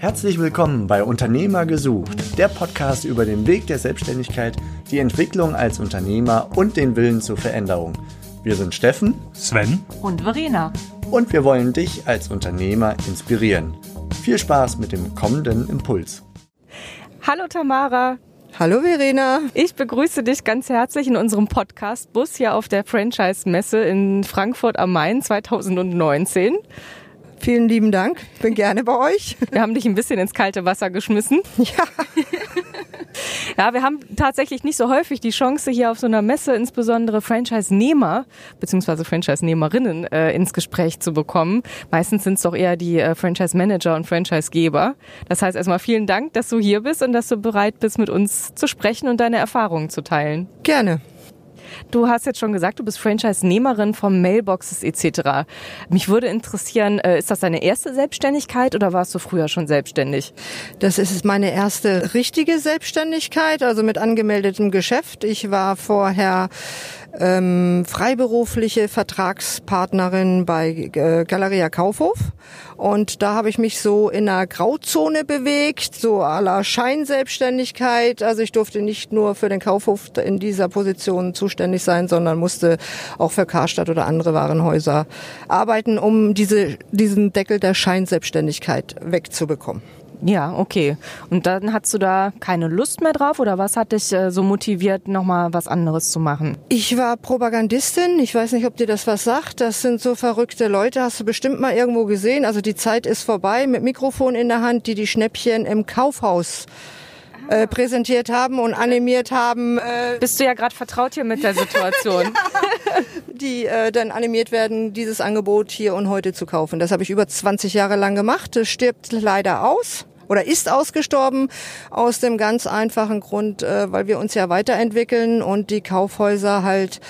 Herzlich willkommen bei Unternehmer gesucht, der Podcast über den Weg der Selbstständigkeit, die Entwicklung als Unternehmer und den Willen zur Veränderung. Wir sind Steffen, Sven und Verena. Und wir wollen dich als Unternehmer inspirieren. Viel Spaß mit dem kommenden Impuls. Hallo Tamara. Hallo Verena. Ich begrüße dich ganz herzlich in unserem Podcast-Bus hier auf der Franchise-Messe in Frankfurt am Main 2019. Vielen lieben Dank. Ich bin gerne bei euch. Wir haben dich ein bisschen ins kalte Wasser geschmissen. Ja. Ja, wir haben tatsächlich nicht so häufig die Chance, hier auf so einer Messe insbesondere Franchise-Nehmer bzw. Franchise-Nehmerinnen äh, ins Gespräch zu bekommen. Meistens sind es doch eher die äh, Franchise-Manager und Franchise-Geber. Das heißt erstmal vielen Dank, dass du hier bist und dass du bereit bist, mit uns zu sprechen und deine Erfahrungen zu teilen. Gerne. Du hast jetzt schon gesagt, du bist Franchise-Nehmerin von Mailboxes etc. Mich würde interessieren, äh, ist das deine erste Selbstständigkeit oder warst du früher schon selbstständig? Das ist meine erste richtige Selbstständigkeit, also mit angemeldetem Geschäft. Ich war vorher ähm, freiberufliche Vertragspartnerin bei äh, Galeria Kaufhof. Und da habe ich mich so in einer Grauzone bewegt, so à la Scheinselbstständigkeit. Also ich durfte nicht nur für den Kaufhof in dieser Position zuständig sein, sondern musste auch für Karstadt oder andere Warenhäuser arbeiten, um diese, diesen Deckel der Scheinselbstständigkeit wegzubekommen. Ja, okay. Und dann hast du da keine Lust mehr drauf oder was hat dich äh, so motiviert, nochmal was anderes zu machen? Ich war Propagandistin. Ich weiß nicht, ob dir das was sagt. Das sind so verrückte Leute. Hast du bestimmt mal irgendwo gesehen. Also die Zeit ist vorbei mit Mikrofon in der Hand, die die Schnäppchen im Kaufhaus äh, präsentiert haben und animiert haben. Äh, Bist du ja gerade vertraut hier mit der Situation. ja, die äh, dann animiert werden, dieses Angebot hier und heute zu kaufen. Das habe ich über 20 Jahre lang gemacht. Das stirbt leider aus oder ist ausgestorben aus dem ganz einfachen Grund, äh, weil wir uns ja weiterentwickeln und die Kaufhäuser halt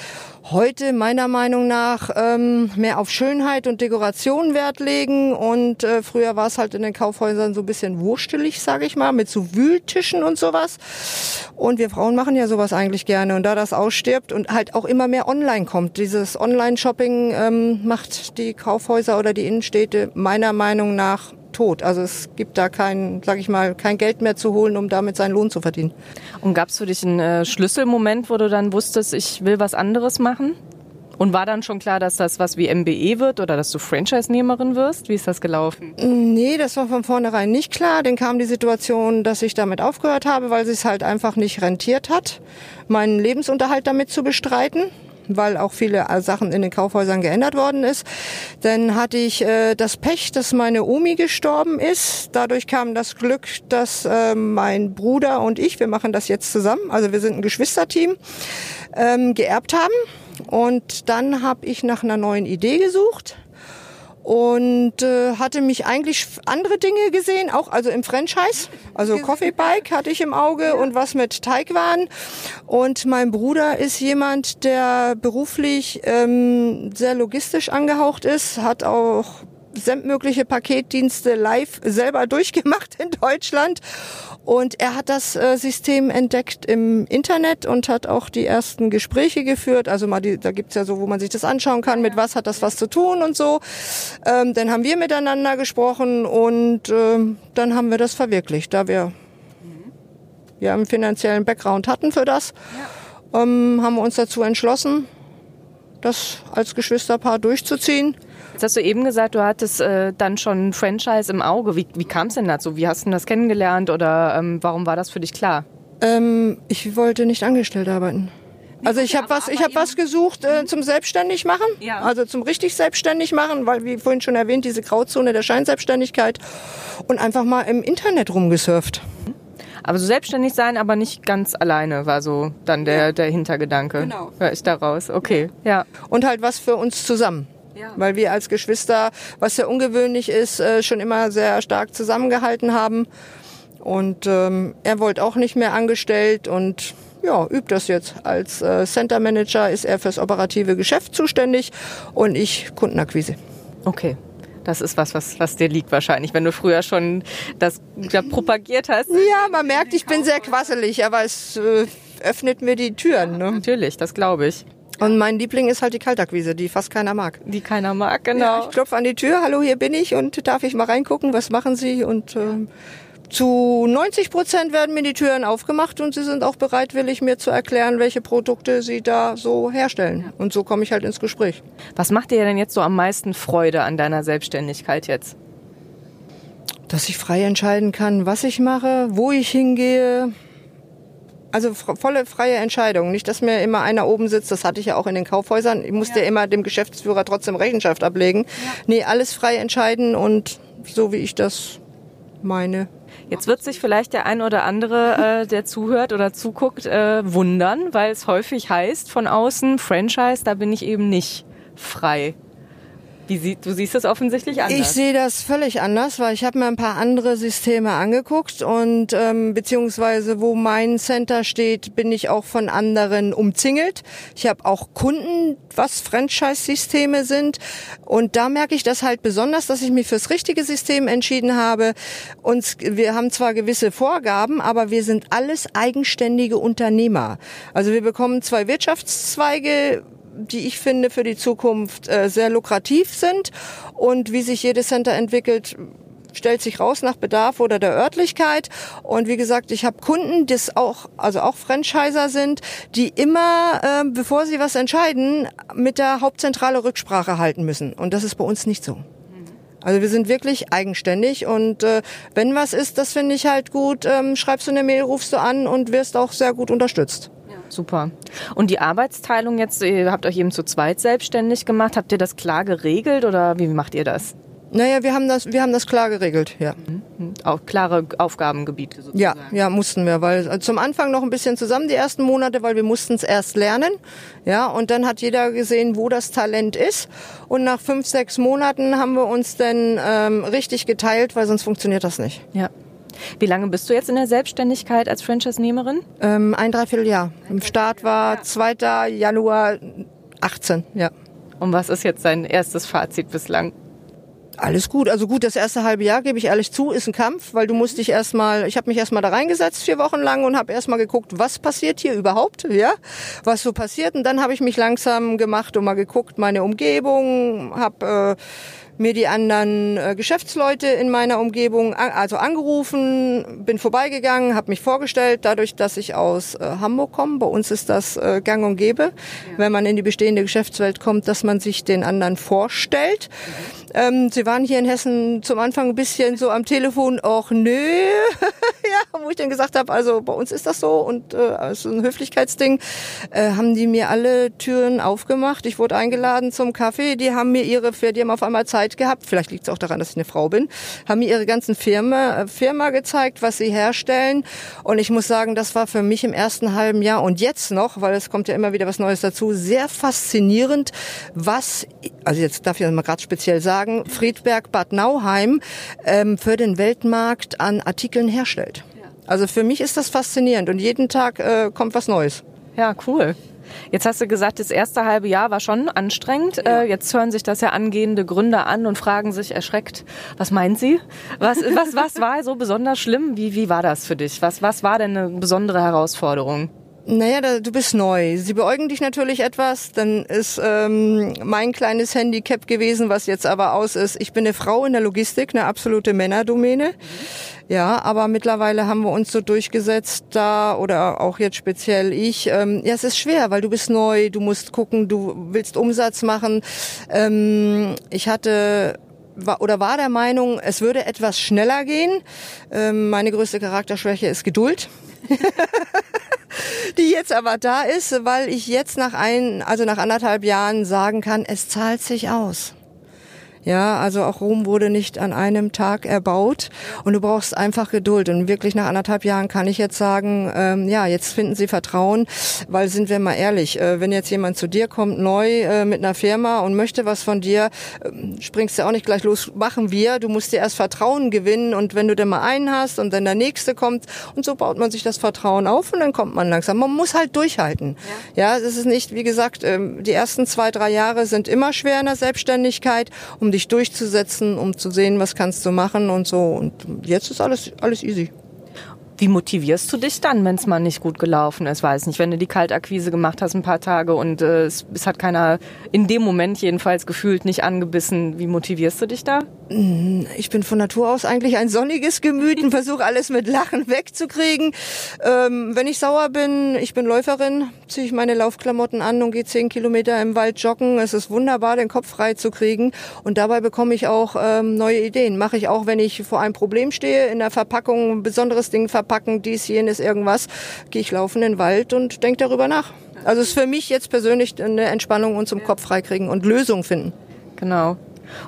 heute meiner Meinung nach ähm, mehr auf Schönheit und Dekoration Wert legen und äh, früher war es halt in den Kaufhäusern so ein bisschen wurstelig, sage ich mal, mit so Wühltischen und sowas. Und wir Frauen machen ja sowas eigentlich gerne und da das ausstirbt und halt auch immer mehr online kommt, dieses Online-Shopping ähm, macht die Kaufhäuser oder die Innenstädte meiner Meinung nach tot. Also es gibt da kein, sag ich mal, kein Geld mehr zu holen, um damit seinen Lohn zu verdienen. Und gab es für dich einen äh, Schlüsselmoment, wo du dann wusstest, ich will was anderes machen? Und war dann schon klar, dass das was wie MBE wird oder dass du Franchise-Nehmerin wirst? Wie ist das gelaufen? Nee, das war von vornherein nicht klar. Dann kam die Situation, dass ich damit aufgehört habe, weil es halt einfach nicht rentiert hat, meinen Lebensunterhalt damit zu bestreiten weil auch viele Sachen in den Kaufhäusern geändert worden ist. Dann hatte ich äh, das Pech, dass meine Omi gestorben ist. Dadurch kam das Glück, dass äh, mein Bruder und ich, wir machen das jetzt zusammen, also wir sind ein Geschwisterteam, ähm, geerbt haben. Und dann habe ich nach einer neuen Idee gesucht und äh, hatte mich eigentlich andere Dinge gesehen, auch also im Franchise. Also Coffee Bike hatte ich im Auge und was mit Teigwaren. Und mein Bruder ist jemand, der beruflich ähm, sehr logistisch angehaucht ist, hat auch sämtliche Paketdienste live selber durchgemacht in Deutschland und er hat das äh, System entdeckt im Internet und hat auch die ersten Gespräche geführt. Also mal die, da gibt's ja so, wo man sich das anschauen kann, mit was hat das was zu tun und so. Ähm, dann haben wir miteinander gesprochen und ähm, dann haben wir das verwirklicht, da wir ja einen finanziellen Background hatten für das. Ähm, haben wir uns dazu entschlossen, das als Geschwisterpaar durchzuziehen. Jetzt hast du eben gesagt, du hattest äh, dann schon ein Franchise im Auge. Wie, wie kam es denn dazu? Wie hast du das kennengelernt oder ähm, warum war das für dich klar? Ähm, ich wollte nicht angestellt arbeiten. Also ich habe was, ich habe was gesucht äh, zum selbstständig machen, ja. also zum richtig selbstständig machen, weil wie vorhin schon erwähnt diese Grauzone der Scheinselbstständigkeit und einfach mal im Internet rumgesurft. Aber so selbstständig sein, aber nicht ganz alleine, war so dann der, ja. der Hintergedanke. Genau. Hör ich daraus. Okay, ja. Und halt was für uns zusammen. Ja. Weil wir als Geschwister, was ja ungewöhnlich ist, äh, schon immer sehr stark zusammengehalten haben. Und ähm, er wollte auch nicht mehr angestellt und ja, übt das jetzt. Als äh, Center Manager ist er fürs operative Geschäft zuständig und ich Kundenakquise. Okay. Das ist was, was, was dir liegt wahrscheinlich, wenn du früher schon das ja, propagiert hast. Ja, man merkt, ich bin sehr quasselig, aber es äh, öffnet mir die Türen. Ne? Natürlich, das glaube ich. Und mein Liebling ist halt die Kaltakquise, die fast keiner mag. Die keiner mag, genau. Ja, ich klopfe an die Tür, hallo, hier bin ich und darf ich mal reingucken, was machen Sie? Und ähm, zu 90 Prozent werden mir die Türen aufgemacht und sie sind auch bereitwillig, mir zu erklären, welche Produkte sie da so herstellen. Und so komme ich halt ins Gespräch. Was macht dir denn jetzt so am meisten Freude an deiner Selbstständigkeit jetzt? Dass ich frei entscheiden kann, was ich mache, wo ich hingehe. Also volle freie Entscheidung. Nicht, dass mir immer einer oben sitzt, das hatte ich ja auch in den Kaufhäusern. Ich musste ja, immer dem Geschäftsführer trotzdem Rechenschaft ablegen. Ja. Nee, alles frei entscheiden und so wie ich das meine. Jetzt wird sich vielleicht der ein oder andere, äh, der zuhört oder zuguckt, äh, wundern, weil es häufig heißt von außen, Franchise, da bin ich eben nicht frei. Wie du siehst es offensichtlich anders. Ich sehe das völlig anders, weil ich habe mir ein paar andere Systeme angeguckt und ähm, beziehungsweise wo mein Center steht, bin ich auch von anderen umzingelt. Ich habe auch Kunden, was Franchise-Systeme sind und da merke ich das halt besonders, dass ich mich fürs richtige System entschieden habe. Und wir haben zwar gewisse Vorgaben, aber wir sind alles eigenständige Unternehmer. Also wir bekommen zwei Wirtschaftszweige die ich finde für die Zukunft äh, sehr lukrativ sind. Und wie sich jedes Center entwickelt, stellt sich raus nach Bedarf oder der Örtlichkeit. Und wie gesagt, ich habe Kunden, die auch, also auch Franchiser sind, die immer, äh, bevor sie was entscheiden, mit der Hauptzentrale Rücksprache halten müssen. Und das ist bei uns nicht so. Also wir sind wirklich eigenständig und äh, wenn was ist, das finde ich halt gut, ähm, schreibst du eine Mail, rufst du an und wirst auch sehr gut unterstützt. Super. Und die Arbeitsteilung jetzt, ihr habt euch eben zu zweit selbstständig gemacht. Habt ihr das klar geregelt oder wie macht ihr das? Naja, wir haben das, wir haben das klar geregelt, ja. Mhm. Auch klare Aufgabengebiete sozusagen. Ja, ja, mussten wir, weil also zum Anfang noch ein bisschen zusammen die ersten Monate, weil wir mussten es erst lernen, ja, und dann hat jeder gesehen, wo das Talent ist. Und nach fünf, sechs Monaten haben wir uns dann ähm, richtig geteilt, weil sonst funktioniert das nicht. Ja. Wie lange bist du jetzt in der Selbstständigkeit als Franchise-Nehmerin? Ähm, ein Dreivierteljahr. Im Start war 2. Januar 18, ja. Und was ist jetzt dein erstes Fazit bislang? Alles gut. Also gut, das erste halbe Jahr, gebe ich ehrlich zu, ist ein Kampf, weil du musst dich erstmal, ich habe mich erstmal da reingesetzt, vier Wochen lang und habe erstmal geguckt, was passiert hier überhaupt, ja, was so passiert. Und dann habe ich mich langsam gemacht und mal geguckt, meine Umgebung, habe äh, mir die anderen äh, Geschäftsleute in meiner Umgebung also angerufen, bin vorbeigegangen, habe mich vorgestellt, dadurch, dass ich aus äh, Hamburg komme. Bei uns ist das äh, gang und gäbe, ja. wenn man in die bestehende Geschäftswelt kommt, dass man sich den anderen vorstellt. Mhm. Ähm, sie waren hier in Hessen zum Anfang ein bisschen so am Telefon, ach nö, wo ich dann gesagt habe, also bei uns ist das so und äh, also ein Höflichkeitsding, äh, haben die mir alle Türen aufgemacht. Ich wurde eingeladen zum Kaffee, die haben mir ihre, die haben auf einmal Zeit gehabt, vielleicht liegt es auch daran, dass ich eine Frau bin, haben mir ihre ganzen Firma, äh, Firma gezeigt, was sie herstellen. Und ich muss sagen, das war für mich im ersten halben Jahr und jetzt noch, weil es kommt ja immer wieder was Neues dazu, sehr faszinierend, was, also jetzt darf ich mal gerade speziell sagen, Friedberg Bad Nauheim ähm, für den Weltmarkt an Artikeln herstellt. Also für mich ist das faszinierend und jeden Tag äh, kommt was Neues. Ja, cool. Jetzt hast du gesagt, das erste halbe Jahr war schon anstrengend. Ja. Äh, jetzt hören sich das ja angehende Gründer an und fragen sich erschreckt, was meint sie? Was, was, was war so besonders schlimm? Wie, wie war das für dich? Was, was war denn eine besondere Herausforderung? Naja, da, du bist neu. Sie beäugen dich natürlich etwas. Dann ist ähm, mein kleines Handicap gewesen, was jetzt aber aus ist. Ich bin eine Frau in der Logistik, eine absolute Männerdomäne. Mhm. Ja, aber mittlerweile haben wir uns so durchgesetzt da oder auch jetzt speziell ich. Ähm, ja, es ist schwer, weil du bist neu, du musst gucken, du willst Umsatz machen. Ähm, ich hatte oder war der Meinung, es würde etwas schneller gehen. Ähm, meine größte Charakterschwäche ist Geduld. die jetzt aber da ist, weil ich jetzt nach ein, also nach anderthalb Jahren sagen kann, es zahlt sich aus. Ja, also auch Rom wurde nicht an einem Tag erbaut und du brauchst einfach Geduld. Und wirklich nach anderthalb Jahren kann ich jetzt sagen, ähm, ja, jetzt finden sie Vertrauen, weil sind wir mal ehrlich, äh, wenn jetzt jemand zu dir kommt, neu äh, mit einer Firma und möchte was von dir, äh, springst du auch nicht gleich los, machen wir. Du musst dir erst Vertrauen gewinnen und wenn du dann mal einen hast und dann der nächste kommt und so baut man sich das Vertrauen auf und dann kommt man langsam. Man muss halt durchhalten. Ja, ja das ist nicht, wie gesagt, ähm, die ersten zwei, drei Jahre sind immer schwer in der Selbstständigkeit, um dich durchzusetzen, um zu sehen, was kannst du machen und so. Und jetzt ist alles, alles easy. Wie motivierst du dich dann, wenn es mal nicht gut gelaufen ist? Weiß nicht, wenn du die Kaltakquise gemacht hast ein paar Tage und äh, es, es, hat keiner in dem Moment jedenfalls gefühlt nicht angebissen. Wie motivierst du dich da? Ich bin von Natur aus eigentlich ein sonniges Gemüt und versuche alles mit Lachen wegzukriegen. Ähm, wenn ich sauer bin, ich bin Läuferin, ziehe ich meine Laufklamotten an und gehe zehn Kilometer im Wald joggen. Es ist wunderbar, den Kopf frei zu kriegen und dabei bekomme ich auch ähm, neue Ideen. Mache ich auch, wenn ich vor einem Problem stehe, in der Verpackung ein besonderes Ding verpacken packen, dies, jenes, irgendwas, gehe ich laufen in den Wald und denke darüber nach. Also es ist für mich jetzt persönlich eine Entspannung und zum Kopf freikriegen und Lösungen finden. Genau.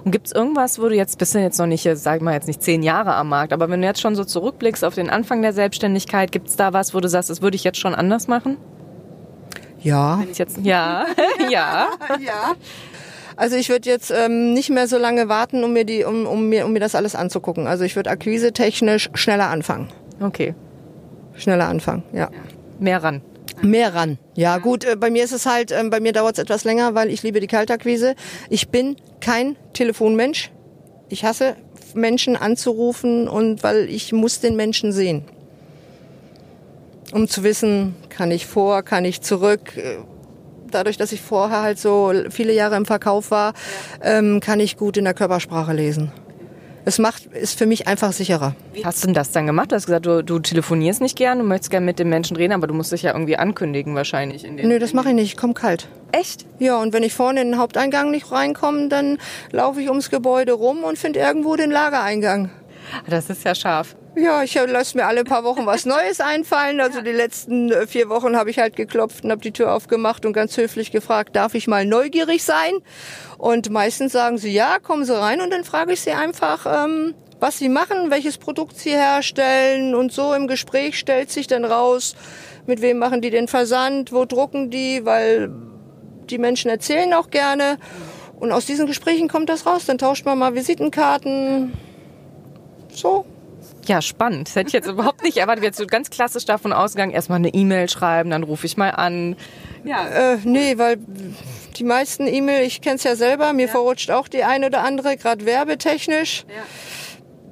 Und gibt es irgendwas, wo du jetzt, bist du jetzt noch nicht, sag mal jetzt nicht zehn Jahre am Markt, aber wenn du jetzt schon so zurückblickst auf den Anfang der Selbstständigkeit, gibt es da was, wo du sagst, das würde ich jetzt schon anders machen? Ja. Jetzt, ja, ja. ja. Also ich würde jetzt ähm, nicht mehr so lange warten, um mir die, um, um mir, um mir das alles anzugucken. Also ich würde akquise-technisch schneller anfangen. Okay. Schneller anfangen, ja. Mehr ran. Mehr ran. Ja, gut, äh, bei mir ist es halt, äh, bei mir dauert es etwas länger, weil ich liebe die Kaltakquise. Ich bin kein Telefonmensch. Ich hasse Menschen anzurufen und weil ich muss den Menschen sehen. Um zu wissen, kann ich vor, kann ich zurück. Äh, dadurch, dass ich vorher halt so viele Jahre im Verkauf war, ähm, kann ich gut in der Körpersprache lesen es macht, ist für mich einfach sicherer. Wie hast du denn das dann gemacht? Du hast gesagt, du, du telefonierst nicht gern, du möchtest gern mit den Menschen reden, aber du musst dich ja irgendwie ankündigen wahrscheinlich. In Nö, das mache ich nicht, ich komme kalt. Echt? Ja, und wenn ich vorne in den Haupteingang nicht reinkomme, dann laufe ich ums Gebäude rum und finde irgendwo den Lagereingang. Das ist ja scharf. Ja, ich lasse mir alle paar Wochen was Neues einfallen. Also die letzten äh, vier Wochen habe ich halt geklopft und habe die Tür aufgemacht und ganz höflich gefragt, darf ich mal neugierig sein? Und meistens sagen sie ja, kommen Sie rein und dann frage ich sie einfach, ähm, was sie machen, welches Produkt sie herstellen und so im Gespräch stellt sich dann raus, mit wem machen die den Versand, wo drucken die, weil die Menschen erzählen auch gerne. Und aus diesen Gesprächen kommt das raus. Dann tauscht man mal Visitenkarten. So, ja, spannend. Das hätte ich jetzt überhaupt nicht erwartet. Wir sind ganz klassisch davon ausgegangen, erstmal eine E-Mail schreiben, dann rufe ich mal an. Ja. Äh, nee, weil die meisten E-Mail, ich kenne es ja selber, mir ja. verrutscht auch die eine oder andere, gerade werbetechnisch. Ja.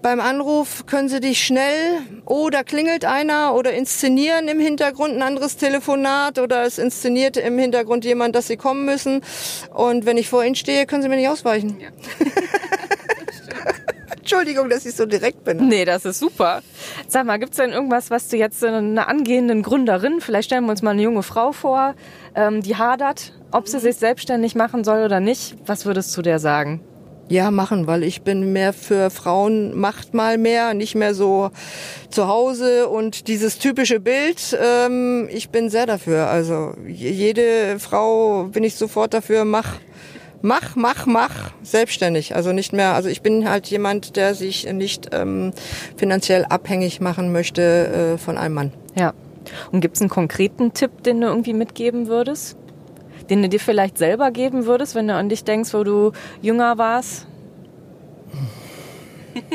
Beim Anruf können Sie dich schnell, oh, da klingelt einer oder inszenieren im Hintergrund ein anderes Telefonat oder es inszeniert im Hintergrund jemand, dass Sie kommen müssen. Und wenn ich vor Ihnen stehe, können Sie mir nicht ausweichen. Ja. Entschuldigung, dass ich so direkt bin. Nee, das ist super. Sag mal, gibt es denn irgendwas, was du jetzt einer angehenden Gründerin, vielleicht stellen wir uns mal eine junge Frau vor, ähm, die hadert, ob sie sich selbstständig machen soll oder nicht? Was würdest du der sagen? Ja, machen, weil ich bin mehr für Frauen, macht mal mehr, nicht mehr so zu Hause und dieses typische Bild. Ähm, ich bin sehr dafür. Also jede Frau bin ich sofort dafür, mach mach, mach, mach selbstständig. Also nicht mehr, also ich bin halt jemand, der sich nicht ähm, finanziell abhängig machen möchte äh, von einem Mann. Ja. Und gibt es einen konkreten Tipp, den du irgendwie mitgeben würdest? Den du dir vielleicht selber geben würdest, wenn du an dich denkst, wo du jünger warst?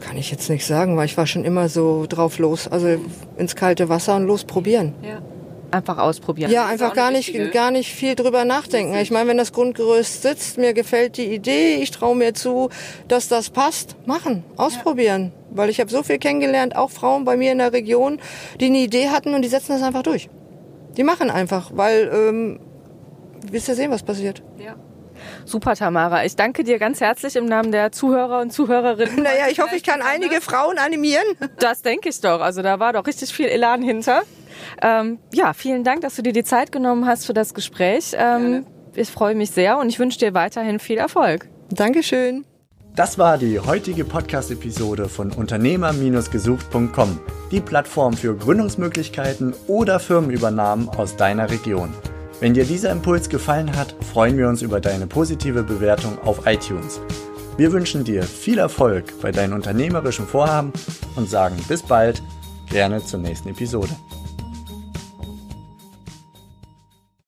Kann ich jetzt nicht sagen, weil ich war schon immer so drauf los. Also ins kalte Wasser und los probieren. Ja einfach ausprobieren. Ja, einfach gar nicht, gar nicht viel drüber nachdenken. Ich meine, wenn das Grundgerüst sitzt, mir gefällt die Idee, ich traue mir zu, dass das passt, machen, ausprobieren. Ja. Weil ich habe so viel kennengelernt, auch Frauen bei mir in der Region, die eine Idee hatten und die setzen das einfach durch. Die machen einfach, weil ähm, willst ja sehen, was passiert. Ja. Super, Tamara. Ich danke dir ganz herzlich im Namen der Zuhörer und Zuhörerinnen. Naja, ich hoffe, ich kann einige Frauen animieren. Das denke ich doch. Also da war doch richtig viel Elan hinter. Ähm, ja, vielen Dank, dass du dir die Zeit genommen hast für das Gespräch. Ähm, ich freue mich sehr und ich wünsche dir weiterhin viel Erfolg. Dankeschön. Das war die heutige Podcast-Episode von Unternehmer-gesucht.com, die Plattform für Gründungsmöglichkeiten oder Firmenübernahmen aus deiner Region. Wenn dir dieser Impuls gefallen hat, freuen wir uns über deine positive Bewertung auf iTunes. Wir wünschen dir viel Erfolg bei deinen unternehmerischen Vorhaben und sagen bis bald, gerne zur nächsten Episode.